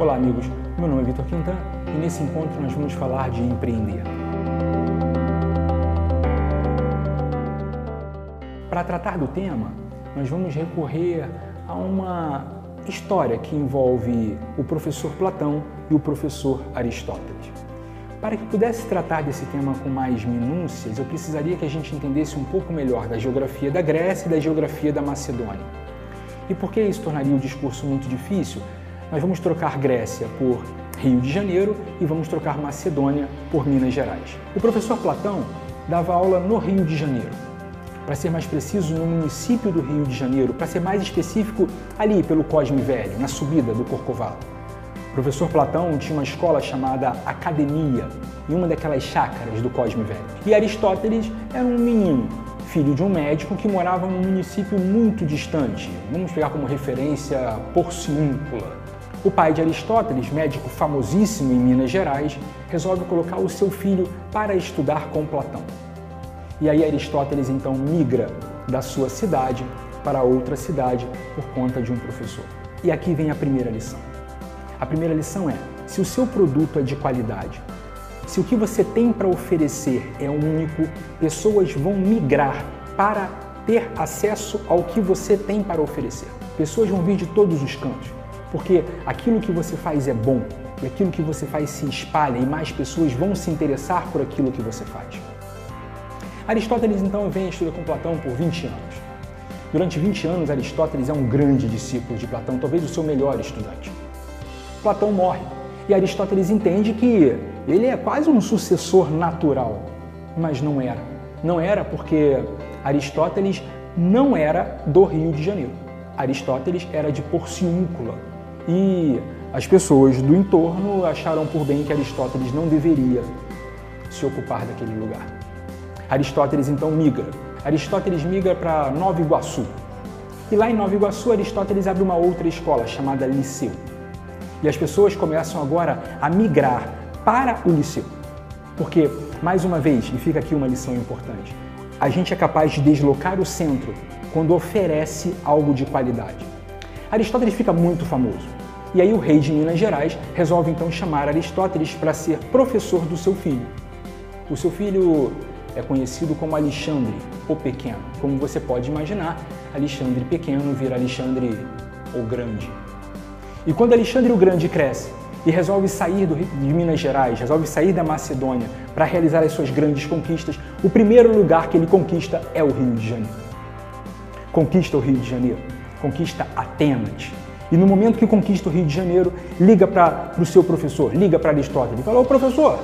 Olá, amigos. Meu nome é Vitor Quintan e nesse encontro nós vamos falar de empreender. Para tratar do tema, nós vamos recorrer a uma história que envolve o professor Platão e o professor Aristóteles. Para que pudesse tratar desse tema com mais minúcias, eu precisaria que a gente entendesse um pouco melhor da geografia da Grécia e da geografia da Macedônia. E por que isso tornaria o discurso muito difícil? Nós vamos trocar Grécia por Rio de Janeiro e vamos trocar Macedônia por Minas Gerais. O professor Platão dava aula no Rio de Janeiro. Para ser mais preciso, no município do Rio de Janeiro, para ser mais específico, ali pelo Cosme Velho, na subida do Corcovado. O professor Platão tinha uma escola chamada Academia, em uma daquelas chácaras do Cosme Velho. E Aristóteles era um menino, filho de um médico que morava num município muito distante. Vamos pegar como referência Porciúncula, o pai de Aristóteles, médico famosíssimo em Minas Gerais, resolve colocar o seu filho para estudar com Platão. E aí Aristóteles então migra da sua cidade para outra cidade por conta de um professor. E aqui vem a primeira lição. A primeira lição é: se o seu produto é de qualidade, se o que você tem para oferecer é único, pessoas vão migrar para ter acesso ao que você tem para oferecer. Pessoas vão vir de todos os cantos porque aquilo que você faz é bom e aquilo que você faz se espalha e mais pessoas vão se interessar por aquilo que você faz. Aristóteles então vem estudar com Platão por 20 anos. Durante 20 anos, Aristóteles é um grande discípulo de Platão, talvez o seu melhor estudante. Platão morre e Aristóteles entende que ele é quase um sucessor natural, mas não era. Não era porque Aristóteles não era do Rio de Janeiro. Aristóteles era de Porciúncula, e as pessoas do entorno acharam por bem que Aristóteles não deveria se ocupar daquele lugar. Aristóteles então migra. Aristóteles migra para Nova Iguaçu. E lá em Nova Iguaçu, Aristóteles abre uma outra escola chamada Liceu. E as pessoas começam agora a migrar para o Liceu. Porque, mais uma vez, e fica aqui uma lição importante, a gente é capaz de deslocar o centro quando oferece algo de qualidade. Aristóteles fica muito famoso. E aí o rei de Minas Gerais resolve então chamar Aristóteles para ser professor do seu filho. O seu filho é conhecido como Alexandre o Pequeno. Como você pode imaginar, Alexandre Pequeno vira Alexandre o Grande. E quando Alexandre o Grande cresce e resolve sair do, de Minas Gerais, resolve sair da Macedônia para realizar as suas grandes conquistas, o primeiro lugar que ele conquista é o Rio de Janeiro. Conquista o Rio de Janeiro, conquista Atenas, e no momento que conquista o Rio de Janeiro, liga para o seu professor, liga para Aristóteles e fala: Ô professor,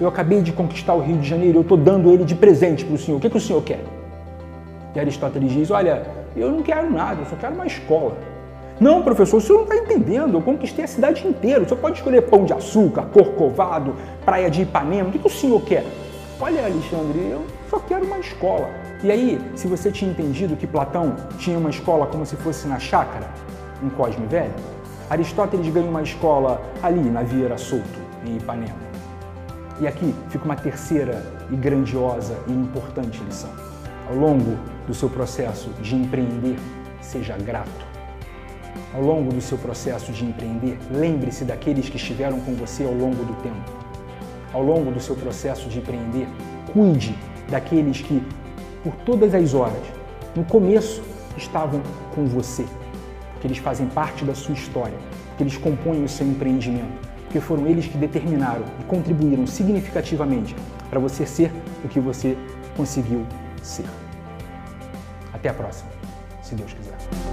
eu acabei de conquistar o Rio de Janeiro, eu estou dando ele de presente para o senhor, o que, que o senhor quer? E Aristóteles diz: Olha, eu não quero nada, eu só quero uma escola. Não, professor, o senhor não está entendendo. Eu conquistei a cidade inteira. O senhor pode escolher pão de açúcar, corcovado, praia de Ipanema. O que, que o senhor quer? Olha, Alexandre, eu só quero uma escola. E aí, se você tinha entendido que Platão tinha uma escola como se fosse na chácara, em Cosme Velho, Aristóteles ganha uma escola ali na Vieira Solto, em Ipanema. E aqui fica uma terceira e grandiosa e importante lição. Ao longo do seu processo de empreender, seja grato. Ao longo do seu processo de empreender, lembre-se daqueles que estiveram com você ao longo do tempo. Ao longo do seu processo de empreender, cuide daqueles que, por todas as horas, no começo, estavam com você que eles fazem parte da sua história, que eles compõem o seu empreendimento, porque foram eles que determinaram e contribuíram significativamente para você ser o que você conseguiu ser. Até a próxima, se Deus quiser.